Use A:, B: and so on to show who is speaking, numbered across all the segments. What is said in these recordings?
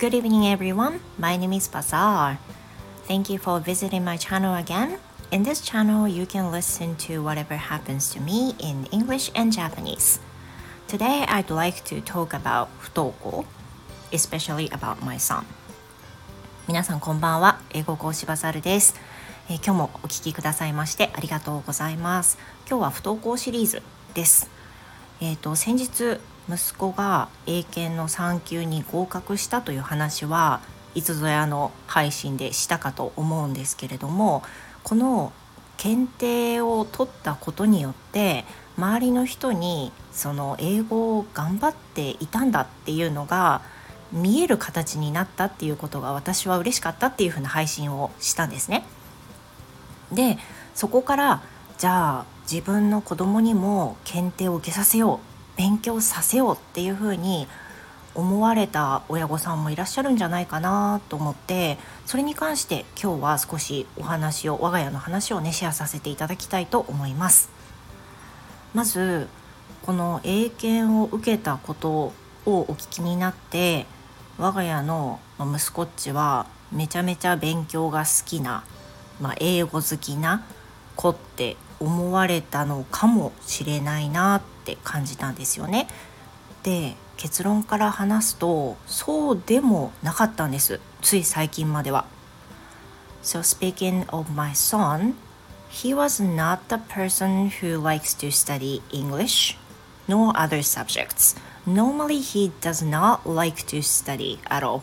A: Good evening, everyone. My name is Bazaar. Thank you for visiting my channel again. In this channel, you can listen to whatever happens to me in English and Japanese. Today, I'd like to talk about 不登校 especially about my son. 皆さんこんばんは。英語講師バザルです。えー、今日もお聞きくださいましてありがとうございます。今日は不登校シリーズです。えっ、ー、と先日息子が英検の3級に合格したという話はいつぞやの配信でしたかと思うんですけれどもこの検定を取ったことによって周りの人にその英語を頑張っていたんだっていうのが見える形になったっていうことが私は嬉しかったっていうふうな配信をしたんですね。でそこからじゃあ自分の子供にも検定を受けさせよう勉強させようっていうふうに思われた親御さんもいらっしゃるんじゃないかなと思ってそれに関して今日は少しお話を我が家の話をねシェアさせていただきたいと思います。まずこの英検を受けたことをお聞きになって我が家の息子っちはめちゃめちゃ勉強が好きな、まあ、英語好きな子って思われたのかもしれないなって感じたんですよね。で結論から話すとそうでもなかったんですつい最近までは。So speaking of my son, he was not the person who likes to study English nor other subjects. Normally he does not like to study at all.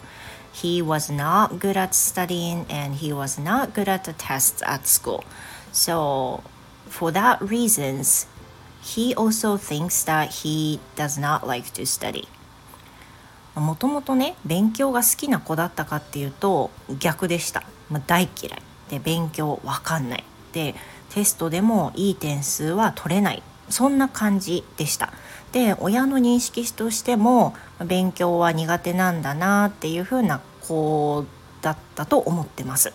A: He was not good at studying and he was not good at the tests at school. So for that reasons, he also thinks that he does not like to study. もともとね勉強が好きな子だったかっていうと逆でした、まあ、大嫌い。で勉強わかんない。でテストでもいい点数は取れない。そんな感じでした。で親の認識としても勉強は苦手なんだなっていう風な子だったと思ってます。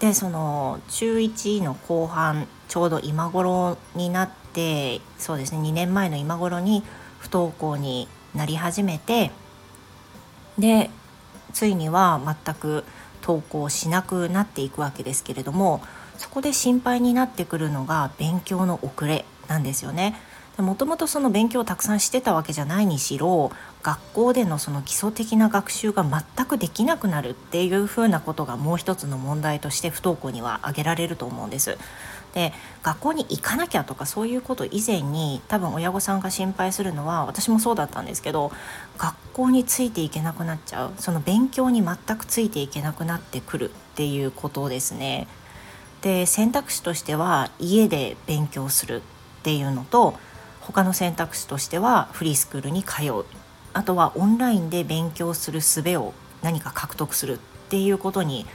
A: でその中1の後半ちょうど今頃になってそうですね2年前の今頃に不登校になり始めてでついには全く登校しなくなっていくわけですけれどもそこで心配になってくるのが勉強の遅れなんですよね。もともとその勉強をたくさんしてたわけじゃないにしろ学校でのその基礎的な学習が全くできなくなるっていうふうなことがもう一つの問題として不登校には挙げられると思うんです。で学校に行かなきゃとかそういうこと以前に多分親御さんが心配するのは私もそうだったんですけど学校についていけなくなっちゃうその勉強に全くついていけなくなってくるっていうことですね。で選択肢としては家で勉強するっていうのと他の選択肢としてはフリースクールに通う。あとはオンラインで勉強する術を何か獲得するっていうことに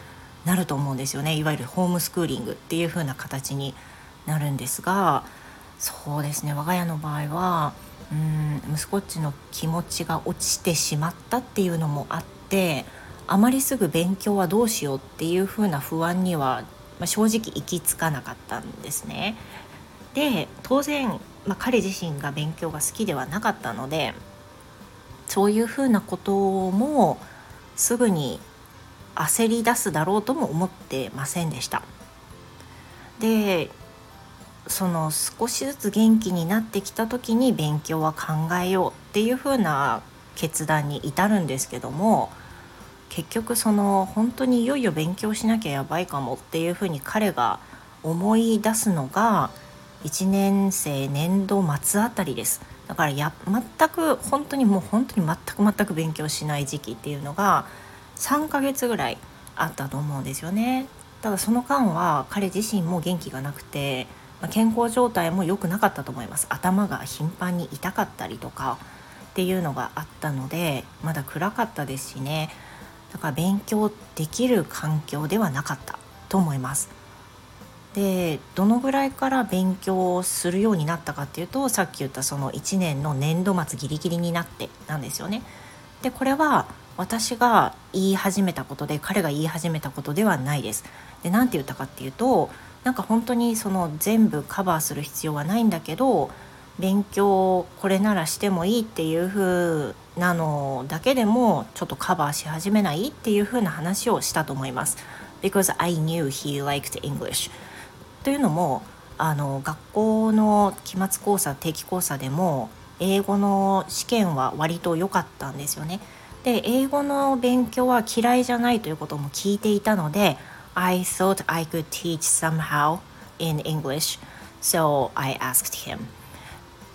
A: なると思うんですよね。いわゆるホームスクーリングっていう風な形になるんですがそうですね。我が家の場合はうん息子っちの気持ちが落ちてしまったっていうのもあってあまりすぐ勉強はどうしようっていう風な不安には、まあ、正直行き着かなかったんですね。で当然まあ、彼自身が勉強が好きではなかったのでそういうふうなこともすぐに焦り出すだろうとも思ってませんでした。でその少しずつ元気になってきた時に勉強は考えようっていうふうな決断に至るんですけども結局その本当にいよいよ勉強しなきゃやばいかもっていうふうに彼が思い出すのが1年生年度末あたりです。だからや全く本当にもう本当に全く全く勉強しない時期っていうのが3ヶ月ぐらいあったと思うんですよね。ただその間は彼自身も元気がなくて、ま、健康状態も良くなかったと思います。頭が頻繁に痛かったりとかっていうのがあったのでまだ暗かったですしね。だから勉強できる環境ではなかったと思います。でどのぐらいから勉強するようになったかっていうとさっき言ったその1年の年度末ギリギリになってなんですよね。でこれは私が言い始めたことで彼が言い始めたことではないです。で何て言ったかっていうとなんか本当にその全部カバーする必要はないんだけど勉強これならしてもいいっていう風なのだけでもちょっとカバーし始めないっていう風な話をしたと思います。Because I knew he liked English というのもあの学校の期末考査定期考査でも英語の試験は割と良かったんですよね。で英語の勉強は嫌いじゃないということも聞いていたので I thought I could teach somehow in English so I asked him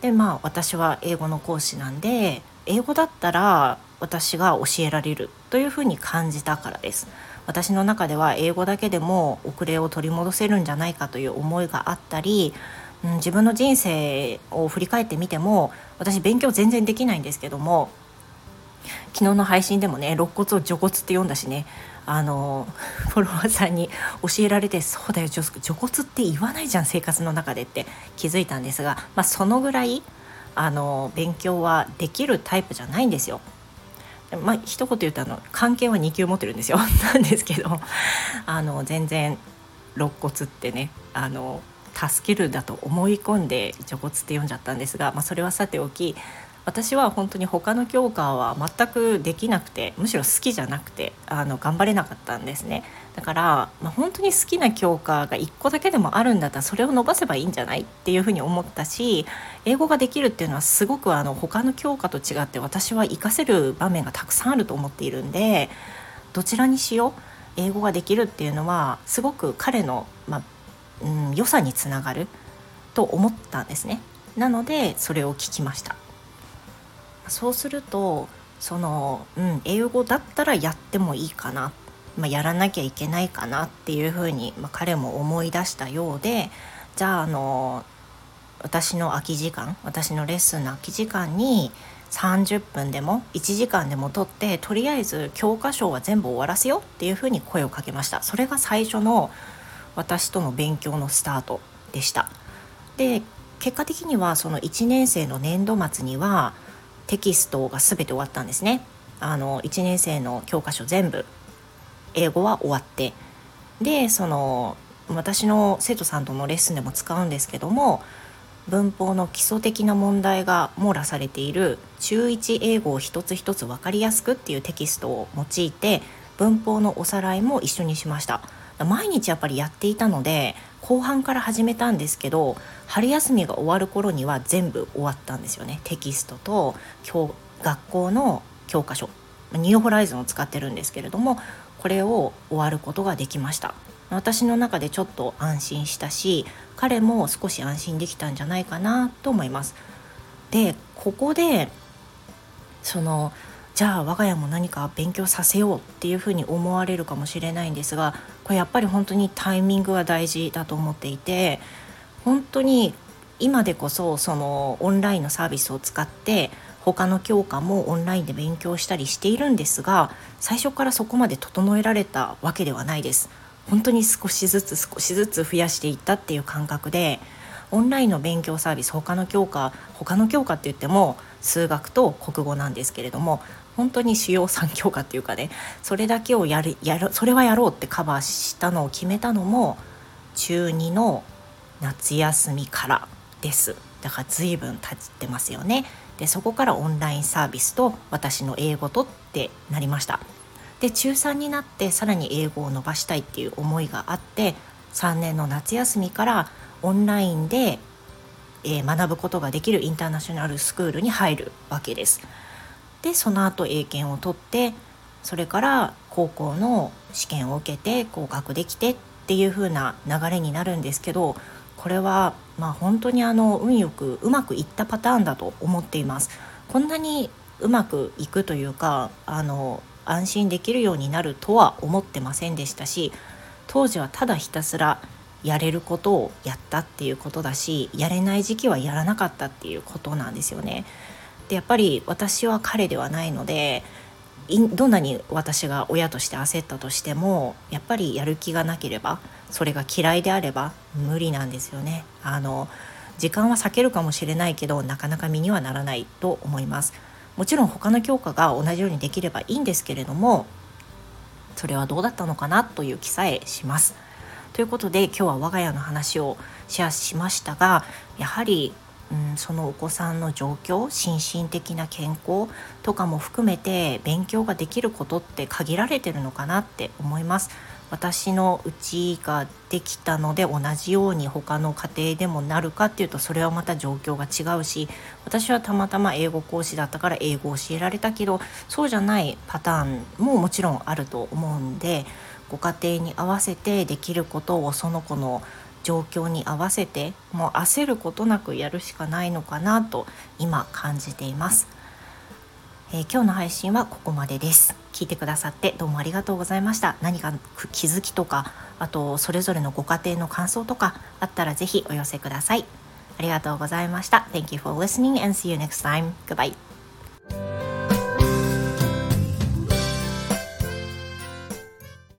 A: でまあ私は英語の講師なんで英語だったら私が教えられるというふうに感じたからです私の中では英語だけでも遅れを取り戻せるんじゃないかという思いがあったり、うん、自分の人生を振り返ってみても私勉強全然できないんですけども昨日の配信でもね肋骨を除骨って読んだしねあのフォロワーさんに教えられてそうだよ除骨って言わないじゃん生活の中でって気づいたんですが、まあ、そのぐらいあの勉強はできるタイプじゃないんですよ。まあ一言言うとあの関係は2級持ってるんですよ。なんですけどあの全然肋骨ってねあの助けるだと思い込んで除骨って読んじゃったんですが、まあ、それはさておき私は本当に他の教科は全くできなくてむしろ好きじゃなくてあの頑張れなかったんですね。だから、まあ、本当に好きな教科が1個だけでもあるんだったらそれを伸ばせばいいんじゃないっていうふうに思ったし英語ができるっていうのはすごくあの他の教科と違って私は活かせる場面がたくさんあると思っているんでどちらにしよう？英語ができるっていうのはすごく彼の、まあうん、良さにつながると思ったんですね。なのでそれを聞きました。そうするとその、うん、英語だったらやってもいいかな、まあ、やらなきゃいけないかなっていうふうに、まあ、彼も思い出したようでじゃああの私の空き時間私のレッスンの空き時間に30分でも1時間でも取ってとりあえず教科書は全部終わらせようっていうふうに声をかけました。それが最初の私との勉強のスタートでした。で結果的にはその1年生の年度末にはテキストが全て終わったんですね。あの1年生の教科書全部英語は終わって。でその私の生徒さんとのレッスンでも使うんですけども文法の基礎的な問題が網羅されている中1英語を一つ一つ分かりやすくっていうテキストを用いて文法のおさらいも一緒にしました。毎日やっぱりやっていたので後半から始めたんですけど春休みが終わる頃には全部終わったんですよね。テキストと教学校の教科書。ニューホライズンを使ってるんですけれどもこれを終わることができました。私の中でちょっと安心したし彼も少し安心できたんじゃないかなと思います。でここでそのじゃあ我が家も何か勉強させようっていうふうに思われるかもしれないんですがこれやっぱり本当にタイミングは大事だと思っていて本当に今でこそそのオンラインのサービスを使って他の教科もオンラインで勉強したりしているんですが最初からそこまで整えられたわけではないです。本当に少しずつ少しずつ増やしていったっていう感覚でオンラインの勉強サービス他の教科他の教科って言っても数学と国語なんですけれども本当に主要3教科っていうかねそれだけをやるやるそれはやろうってカバーしたのを決めたのも中2の夏休みからです。だから随分経ってますよね。でそこからオンラインサービスと私の英語とってなりました。で中3になってさらに英語を伸ばしたいっていう思いがあって3年の夏休みからオンラインで、えー、学ぶことができるインターナショナルスクールに入るわけです。でその後英検を取ってそれから高校の試験を受けて合格できてっていう風な流れになるんですけどこれはまあ本当にあの運よくうまくいったパターンだと思っています。こんなにうまくいくというかあの安心できるようになるとは思ってませんでしたし当時はただひたすらやれることをやったっていうことだしやれない時期はやらなかったっていうことなんですよね。でやっぱり私は彼ではないのでどんなに私が親として焦ったとしてもやっぱりやる気がなければそれが嫌いであれば無理なんですよね。あの時間は避けるかもしれないけどなかなか身にはならないと思います。もちろん他の教科が同じようにできればいいんですけれどもそれはどうだったのかなという気さえします。ということで今日は我が家の話をシェアしましたがやはりうん、そのお子さんの状況心身的な健康とかも含めて勉強ができることって限られてるのかなって思います。私のうちができたので同じように他の家庭でもなるかっていうとそれはまた状況が違うし私はたまたま英語講師だったから英語を教えられたけどそうじゃないパターンももちろんあると思うんでご家庭に合わせてできることをその子の状況に合わせてもう焦ることなくやるしかないのかなと今感じています。えー、今日の配信はここまでです聞いてくださってどうもありがとうございました何か気づきとかあとそれぞれのご家庭の感想とかあったらぜひお寄せくださいありがとうございました Thank you for listening and see you next time. Goodbye.